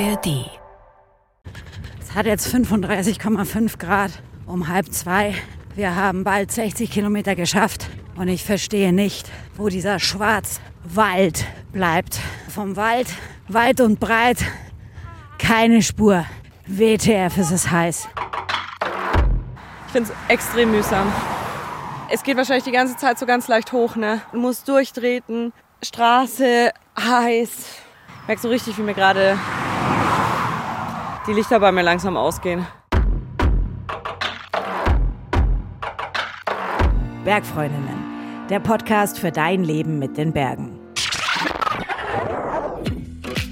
ARD. Es hat jetzt 35,5 Grad um halb zwei. Wir haben bald 60 Kilometer geschafft und ich verstehe nicht, wo dieser Schwarzwald bleibt. Vom Wald weit und breit keine Spur. WTF ist es heiß. Ich finde es extrem mühsam. Es geht wahrscheinlich die ganze Zeit so ganz leicht hoch, ne? Du musst durchtreten, Straße, heiß. Ich merke so richtig, wie mir gerade die Lichter bei mir langsam ausgehen. Bergfreundinnen, der Podcast für dein Leben mit den Bergen.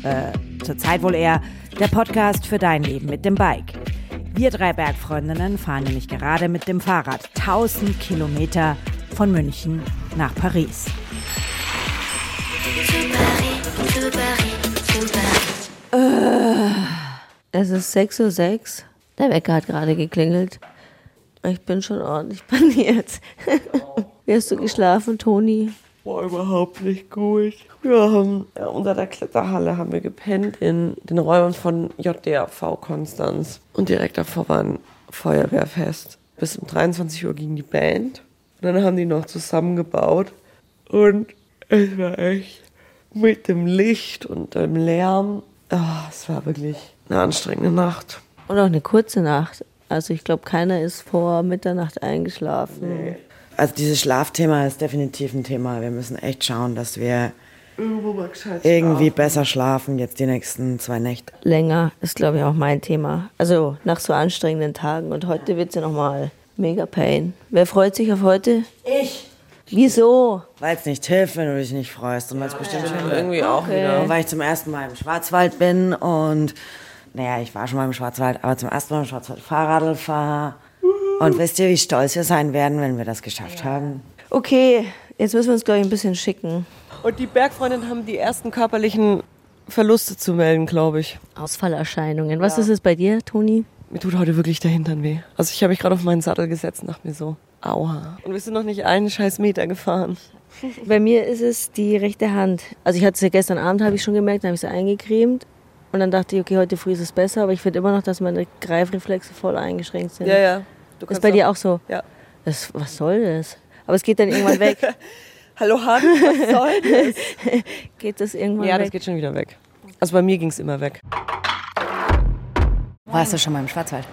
Äh, zurzeit wohl eher der Podcast für dein Leben mit dem Bike. Wir drei Bergfreundinnen fahren nämlich gerade mit dem Fahrrad 1000 Kilometer von München nach Paris. Es ist 6.06 Uhr. Der Wecker hat gerade geklingelt. Ich bin schon ordentlich paniert. Wie hast du geschlafen, Toni? Boah, überhaupt nicht gut. Wir haben unter der Kletterhalle haben wir gepennt in den Räumen von JDAV Konstanz. Und direkt davor war ein Feuerwehrfest. Bis um 23 Uhr ging die Band. Und dann haben die noch zusammengebaut. Und es war echt mit dem Licht und dem Lärm. Oh, es war wirklich eine anstrengende Nacht. Und auch eine kurze Nacht. Also ich glaube, keiner ist vor Mitternacht eingeschlafen. Nee. Also dieses Schlafthema ist definitiv ein Thema. Wir müssen echt schauen, dass wir irgendwie besser schlafen jetzt die nächsten zwei Nächte. Länger ist, glaube ich, auch mein Thema. Also nach so anstrengenden Tagen. Und heute wird es ja nochmal mega Pain. Wer freut sich auf heute? Ich. Wieso? Weil es nicht hilft, wenn du dich nicht freust. Und weil es bestimmt ja, schön irgendwie auch okay. wieder. Und weil ich zum ersten Mal im Schwarzwald bin und naja, ich war schon mal im Schwarzwald, aber zum ersten Mal im Schwarzwald Fahrradl fahre. Und wisst ihr, wie stolz wir sein werden, wenn wir das geschafft ja. haben? Okay, jetzt müssen wir uns, glaube ich, ein bisschen schicken. Und die Bergfreundinnen haben die ersten körperlichen Verluste zu melden, glaube ich. Ausfallerscheinungen. Was ja. ist es bei dir, Toni? Mir tut heute wirklich der Hintern weh. Also ich habe mich gerade auf meinen Sattel gesetzt und dachte mir so, aua. Und wir sind noch nicht einen scheiß Meter gefahren. Bei mir ist es die rechte Hand. Also ich hatte es ja gestern Abend, habe ich schon gemerkt, dann habe ich sie eingecremt. Und dann dachte ich, okay, heute früh ist es besser, aber ich finde immer noch, dass meine Greifreflexe voll eingeschränkt sind. Ja, ja. Du ist bei dir auch so? Ja. Das, was soll das? Aber es geht dann irgendwann weg. Hallo Hans, was soll das? geht das irgendwann ja, weg? Ja, das geht schon wieder weg. Also bei mir ging es immer weg. Warst du schon mal im Schwarzwald?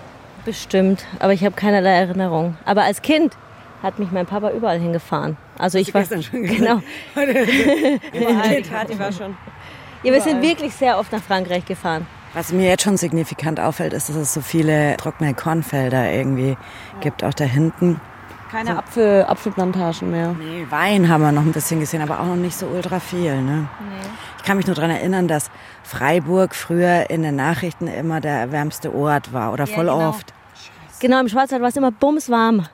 Bestimmt, aber ich habe keinerlei Erinnerung. Aber als Kind hat mich mein Papa überall hingefahren. Also ich war schon genau. überall. Kathi war schon. Ja, wir sind wirklich sehr oft nach Frankreich gefahren. Was mir jetzt schon signifikant auffällt, ist, dass es so viele trockene Kornfelder irgendwie ja. gibt, auch da hinten. Keine so. Apfel, Apfelplantagen mehr. Nee, Wein haben wir noch ein bisschen gesehen, aber auch noch nicht so ultra viel. Ne? Nee. Ich kann mich nur daran erinnern, dass Freiburg früher in den Nachrichten immer der wärmste Ort war oder ja, voll genau. oft. Scheiße. Genau, im Schwarzwald war es immer bumswarm.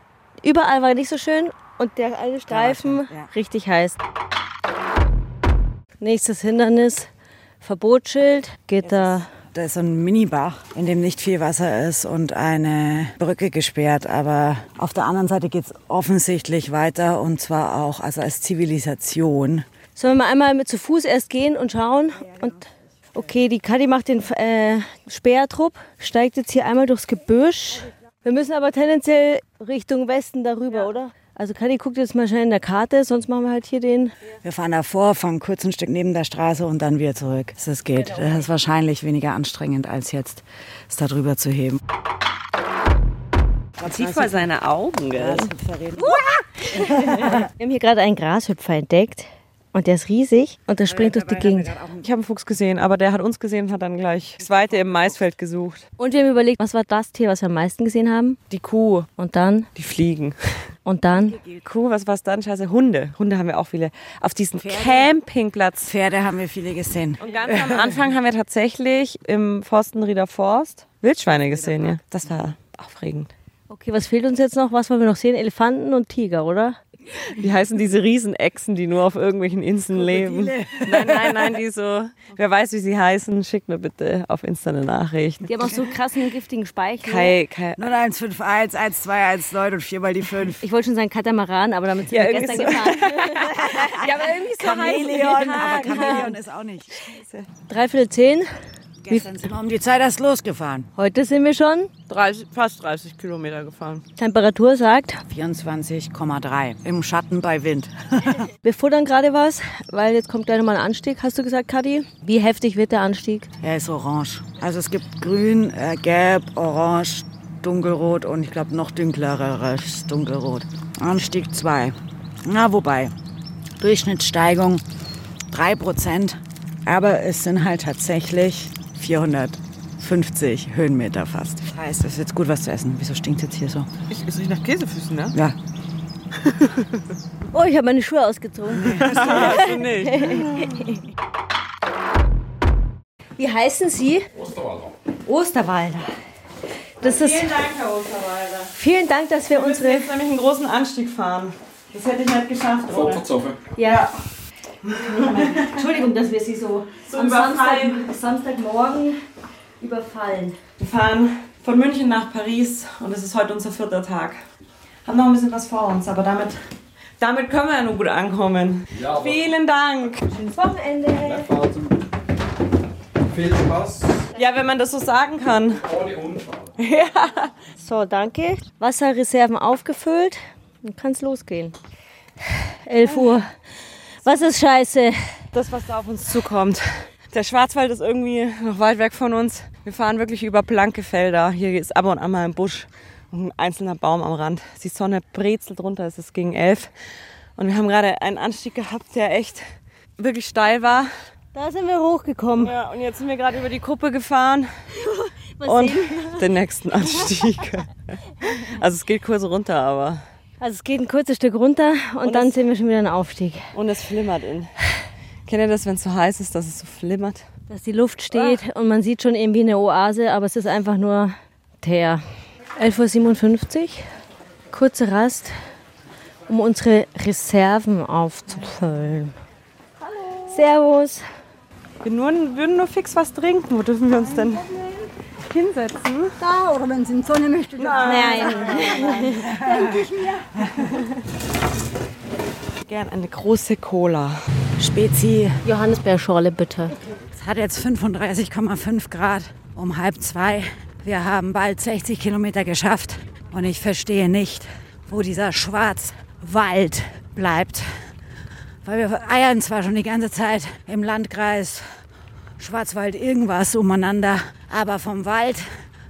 Überall war nicht so schön und der eine Streifen ja. richtig heiß. Nächstes Hindernis, Verbotsschild, geht da da ist so ein Minibach, in dem nicht viel Wasser ist und eine Brücke gesperrt. Aber auf der anderen Seite geht es offensichtlich weiter und zwar auch also als Zivilisation. Sollen wir mal einmal mit zu Fuß erst gehen und schauen? Und okay, die Kadi macht den äh, Speertrupp, steigt jetzt hier einmal durchs Gebüsch. Wir müssen aber tendenziell Richtung Westen darüber, ja. oder? Also Kadi guckt jetzt mal schnell in der Karte, sonst machen wir halt hier den. Wir fahren davor, fahren kurz ein Stück neben der Straße und dann wieder zurück. Das geht. Das ist wahrscheinlich weniger anstrengend, als jetzt es da drüber zu heben. Sieht vor seine Augen, gell? Wir haben hier gerade einen Grashüpfer entdeckt. Und der ist riesig und der springt durch die Gegend. Ich habe einen Fuchs gesehen, aber der hat uns gesehen und hat dann gleich das Weite im Maisfeld gesucht. Und wir haben überlegt, was war das Tier, was wir am meisten gesehen haben? Die Kuh. Und dann? Die Fliegen. Und dann? Die Kuh, was war es dann? Scheiße, Hunde. Hunde haben wir auch viele. Auf diesem Pferde. Campingplatz. Pferde haben wir viele gesehen. Und ganz am Anfang haben wir tatsächlich im Forstenrieder Forst Wildschweine gesehen. Ja. Das war aufregend. Okay, was fehlt uns jetzt noch? Was wollen wir noch sehen? Elefanten und Tiger, oder? Wie heißen diese Riesenechsen, die nur auf irgendwelchen Inseln leben? Nein, nein, nein, die so. Wer weiß, wie sie heißen, schickt mir bitte auf Insta eine Nachricht. Die haben auch so krassen, giftigen Speichel. Kai, Kai. 0151, 1219 und 4 mal die 5. Ich wollte schon sagen Katamaran, aber damit sind ja, wir gestern so. gefahren. ja, aber irgendwie so Chamäleon, aber Chamäleon ist auch nicht. Dreiviertel zehn. Gestern sind wir um die Zeit erst losgefahren. Heute sind wir schon. 30, fast 30 Kilometer gefahren. Temperatur sagt, 24,3 im Schatten bei Wind. wir futtern gerade was, weil jetzt kommt gleich nochmal ein Anstieg, hast du gesagt, Kadi? Wie heftig wird der Anstieg? er ist orange. Also es gibt grün, äh, gelb, orange, dunkelrot und ich glaube noch dünkleres dunkelrot. Anstieg 2. Na, wobei, Durchschnittssteigung 3%, aber es sind halt tatsächlich 450 Höhenmeter fast. Das heißt, es ist jetzt gut was zu essen. Wieso stinkt jetzt hier so? Ich, es riecht nach Käsefüßen, ne? Ja, Oh, ich habe meine Schuhe ausgezogen. Hast du nicht. Wie heißen Sie? Osterwalder. Osterwalder. Das ist, Vielen Dank, Herr Osterwalder. vielen Dank, dass wir Wir müssen unsere. jetzt nämlich einen großen Anstieg fahren. Das hätte ich nicht geschafft. Vorverzoffe. Ja. Entschuldigung, dass wir Sie so, So am Samstag, überfallen. Samstagmorgen überfallen. Wir fahren von München nach Paris und es ist heute unser vierter Tag. Haben noch ein bisschen was vor uns, aber damit, damit können wir ja nur gut ankommen. Ja, Vielen Dang. Schönes Wochenende. Viel Spaß. Ja, wenn man das so sagen kann. Ohne Unfall. So, danke. Wasserreserven aufgefüllt. Dann kann es losgehen. 11 Uhr. Was ist scheiße? Das, was da auf uns zukommt. Der Schwarzwald ist irgendwie noch weit weg von uns. Wir fahren wirklich über blanke Felder. Hier ist ab und an mal ein Busch und ein einzelner Baum am Rand. Die Sonne brezelt runter, es ist gegen elf. Und wir haben gerade einen Anstieg gehabt, der echt wirklich steil war. Da sind wir hochgekommen. Ja, und jetzt sind wir gerade über die Kuppe gefahren und den nächsten Anstieg. Also es geht kurz runter, aber Also es geht ein kurzes Stück runter und, dann sehen wir schon wieder einen Aufstieg. und es flimmert in. Kennt ihr das, wenn es so heiß ist, dass es so flimmert? Dass die Luft steht und man sieht schon irgendwie eine Oase, aber es ist einfach nur Teer. 11.57 Uhr, kurze Rast, um unsere Reserven aufzufüllen. Hallo. Servus. Wir nur, würden nur fix was trinken. Wo dürfen wir uns denn hinsetzen? Da, oder wenn Sie in die Sonne möchten. Nein. Gern eine große Cola. Spezi. Johannisbeerschorle bitte. Es hat jetzt 35,5 Grad um halb zwei. Wir haben bald 60 Kilometer geschafft und ich verstehe nicht, wo dieser Schwarzwald bleibt. Weil wir eiern zwar schon die ganze Zeit im Landkreis Schwarzwald irgendwas umeinander, aber vom Wald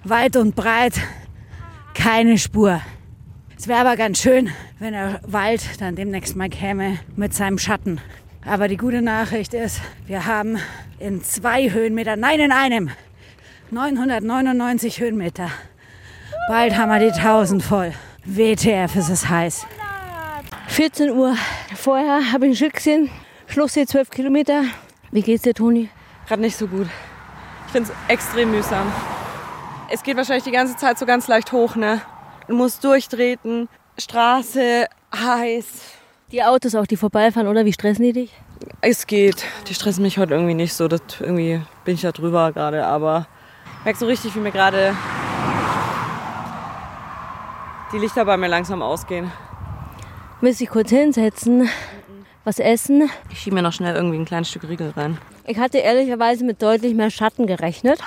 weit und breit keine Spur. Es wäre aber ganz schön, wenn der Wald dann demnächst mal käme mit seinem Schatten. Aber die gute Nachricht ist, wir haben in zwei Höhenmeter, nein in einem, 999 Höhenmeter. Bald haben wir die 1000 voll. WTF ist es heiß. 14 Uhr. Vorher habe ich ein Schild gesehen. Schlusssee 12 Kilometer. Wie geht's dir, Toni? Gerade nicht so gut. Ich finde es extrem mühsam. Es geht wahrscheinlich die ganze Zeit so ganz leicht hoch, ne? Du musst durchtreten, Straße, heiß. Die Autos auch, die vorbeifahren, oder? Wie stressen die dich? Es geht. Die stressen mich heute irgendwie nicht so. Das, irgendwie bin ich da drüber gerade, aber ich merke so richtig, wie mir gerade die Lichter bei mir langsam ausgehen. Willst dich kurz hinsetzen, was essen? Ich schiebe mir noch schnell irgendwie ein kleines Stück Riegel rein. Ich hatte ehrlicherweise mit deutlich mehr Schatten gerechnet.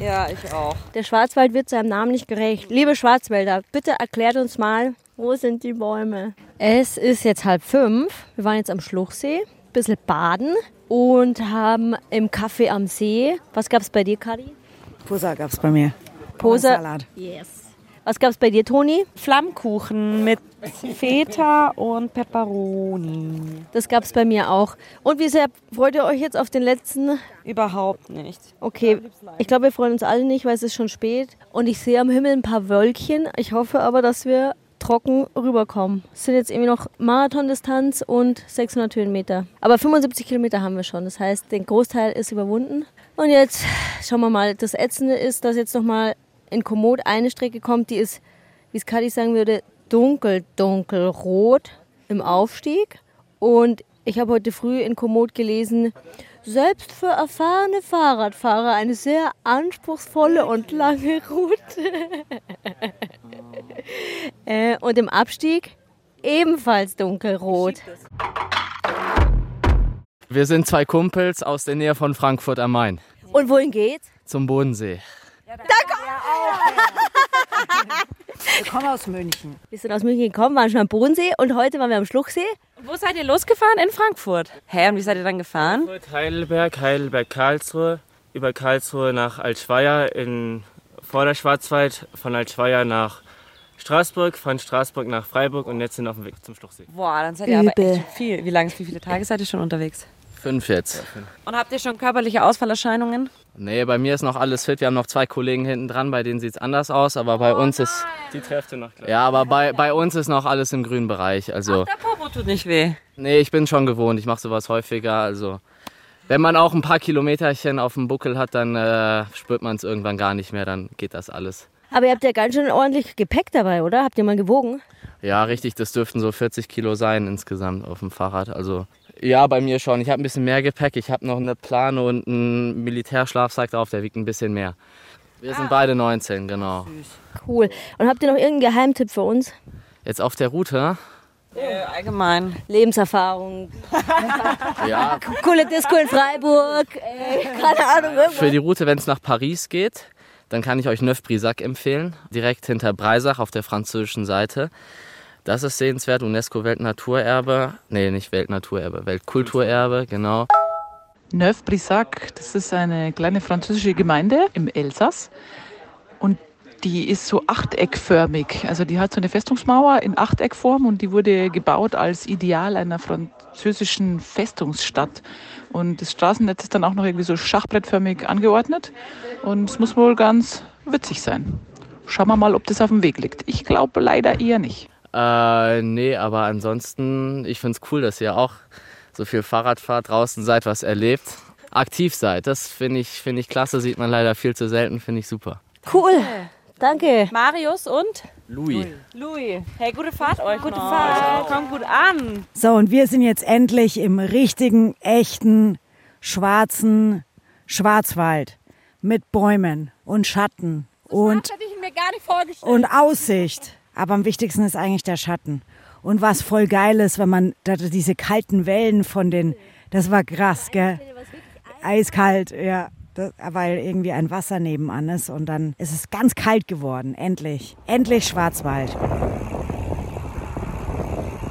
Ja, ich auch. Der Schwarzwald wird seinem Namen nicht gerecht. Liebe Schwarzwälder, bitte erklärt uns mal, wo sind die Bäume? Es ist jetzt halb fünf. Wir waren jetzt am Schluchsee, ein bisschen baden und haben im Café am See. Was gab's bei dir, Kadi? Posa gab es bei mir. Posa. Salat. Yes. Was gab's bei dir, Toni? Flammkuchen mit Feta und Peperoni. Das gab's bei mir auch. Und wie sehr freut ihr euch jetzt auf den letzten? Überhaupt nicht. Okay, ich glaube, wir freuen uns alle nicht, weil es ist schon spät. Und ich sehe am Himmel ein paar Wölkchen. Ich hoffe aber, dass wir trocken rüberkommen. Es sind jetzt irgendwie noch Marathondistanz und 600 Höhenmeter. Aber 75 Kilometer haben wir schon. Das heißt, der Großteil ist überwunden. Und jetzt schauen wir mal. Das Ätzende ist, dass jetzt nochmal in Komoot eine Strecke kommt, die ist, wie es Kadi sagen würde, dunkel, dunkelrot im Aufstieg. Und ich habe heute früh in Komoot gelesen, selbst für erfahrene Fahrradfahrer eine sehr anspruchsvolle und lange Route. äh, und im Abstieg ebenfalls dunkelrot. Wir sind zwei Kumpels aus der Nähe von Frankfurt am Main. Und wohin geht's? zum Bodensee. Wir kommen aus München. Wir sind aus München gekommen, waren schon am Bodensee und heute waren wir am Schluchsee. Wo seid ihr losgefahren? In Frankfurt. Hä, und wie seid ihr dann gefahren? Heidelberg, Heidelberg, Karlsruhe, über Karlsruhe nach Altschweier in Vorderschwarzwald, von Altschweier nach Straßburg, von Straßburg nach Freiburg und jetzt sind wir auf dem Weg zum Schluchsee. Boah, dann seid ihr aber Übel. echt schon viel. Wie lange, wie viele Tage seid ihr schon unterwegs? Fünf jetzt. Und habt ihr schon körperliche Ausfallerscheinungen? Nee, bei mir ist noch alles fit. Wir haben noch zwei Kollegen hinten dran, bei denen sieht es anders aus, aber bei uns ist. Die trefft ihr noch gleich. Ja, aber bei, bei uns ist noch alles im grünen Bereich. Also. Der Popo tut nicht weh. Nee, ich bin schon gewohnt. Ich mache sowas häufiger. Also, wenn man auch ein paar Kilometerchen auf dem Buckel hat, dann äh, spürt man es irgendwann gar nicht mehr. Dann geht das alles. Aber ihr habt ja ganz schön ordentlich Gepäck dabei, oder? Habt ihr mal gewogen? Ja, richtig. Das dürften so 40 Kilo sein insgesamt auf dem Fahrrad. Also, ja, bei mir schon. Ich habe ein bisschen mehr Gepäck. Ich habe noch eine Plane und einen Militärschlafsack drauf. Der wiegt ein bisschen mehr. Wir sind beide 19, genau. Cool. Und habt ihr noch irgendeinen Geheimtipp für uns? Jetzt auf der Route. Äh, allgemein. Lebenserfahrung, Ja, coole Disco in Freiburg, äh, keine Ahnung, irgendwas. Für die Route, wenn es nach Paris geht, dann kann ich euch Neuf-Brissac empfehlen, direkt hinter Breisach auf der französischen Seite. Das ist sehenswert, UNESCO-Weltnaturerbe. Nee, nicht Weltnaturerbe, Weltkulturerbe, genau. Neuf-Brissac, das ist eine kleine französische Gemeinde im Elsass. Und die ist so achteckförmig. Also die hat so eine Festungsmauer in Achteckform und die wurde gebaut als Ideal einer französischen Festungsstadt. Und das Straßennetz ist dann auch noch irgendwie so schachbrettförmig angeordnet. Und es muss wohl ganz witzig sein. Schauen wir mal, ob das auf dem Weg liegt. Ich glaube leider eher nicht. Äh, nee, aber ansonsten, ich finde es cool, dass ihr auch so viel Fahrrad fahrt, draußen seid, was erlebt, aktiv seid. Das finde ich, find ich klasse, sieht man leider viel zu selten, finde ich super. Cool. Danke. Marius und Louis. Louis. Hey, gute Fahrt euch. Gute Fahrt. Kommt gut an. So, und wir sind jetzt endlich im richtigen, echten, schwarzen Schwarzwald mit Bäumen und Schatten und, hätte ich mir gar nicht vorgestellt. und Aussicht. Aber am wichtigsten ist eigentlich der Schatten. Und was voll geil ist, wenn man da diese kalten Wellen von den, das war krass, gell? Eiskalt, ja. Das, weil irgendwie ein Wasser nebenan ist und dann ist es ganz kalt geworden. Endlich. Endlich Schwarzwald.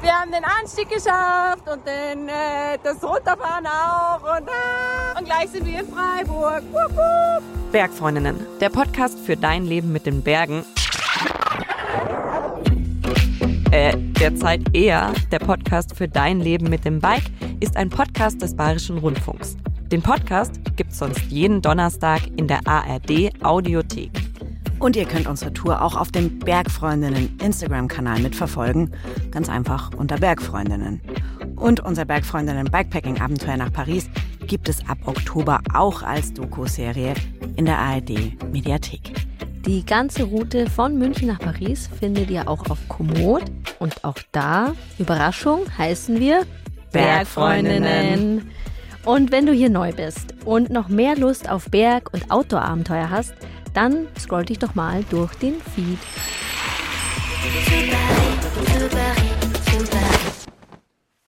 Wir haben den Anstieg geschafft und den, äh, das Runterfahren auch. Und, äh, und gleich sind wir in Freiburg. Wupp, wupp. Bergfreundinnen, der Podcast für dein Leben mit den Bergen. Äh, derzeit eher der Podcast für dein Leben mit dem Bike ist ein Podcast des Bayerischen Rundfunks. Den Podcast gibt's sonst jeden Donnerstag in der ARD Audiothek. Und ihr könnt unsere Tour auch auf dem Bergfreundinnen Instagram-Kanal mitverfolgen. Ganz einfach unter Bergfreundinnen. Und unser Bergfreundinnen Bikepacking-Abenteuer nach Paris gibt es ab Oktober auch als Doku-Serie in der ARD-Mediathek. Die ganze Route von München nach Paris findet ihr auch auf Komoot. Und auch da, Überraschung, heißen wir Bergfreundinnen. Und wenn du hier neu bist und noch mehr Lust auf Berg- und Outdoor-Abenteuer hast, dann scroll dich doch mal durch den Feed. Paris,